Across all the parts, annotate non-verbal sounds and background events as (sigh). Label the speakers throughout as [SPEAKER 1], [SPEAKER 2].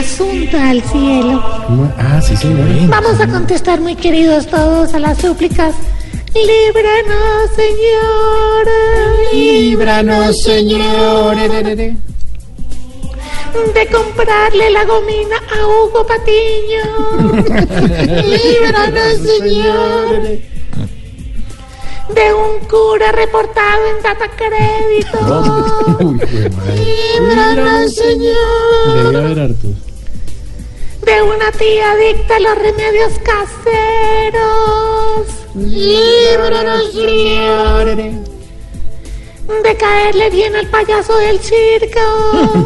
[SPEAKER 1] Asunto al cielo.
[SPEAKER 2] Ah, sí, sí, bueno.
[SPEAKER 1] Vamos a contestar, muy queridos todos, a las súplicas. Líbranos, Señor.
[SPEAKER 2] Líbranos, Señor.
[SPEAKER 1] De comprarle la gomina a Hugo Patiño. (laughs) Líbranos, Señor. De un cura reportado en data crédito. (laughs) Líbranos, Señor. De una tía adicta a los remedios caseros. Líbranos, Señor. De caerle bien al payaso del circo.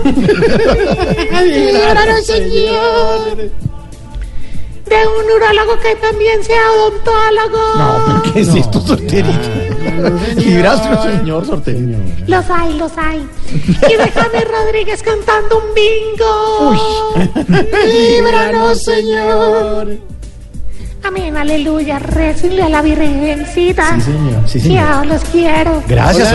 [SPEAKER 1] (laughs) Líbranos, Señor. Un urólogo que también sea odontólogo.
[SPEAKER 2] No, pero ¿qué es esto, sorterito? Librazo, (laughs) señor sorteño.
[SPEAKER 1] Los hay, los hay. Y de James Rodríguez cantando un bingo. Líbranos, Señor. Amén, aleluya. Récenle a la Virgencita.
[SPEAKER 2] Sí, señor. Sí, señor.
[SPEAKER 1] Ya los quiero.
[SPEAKER 2] Gracias.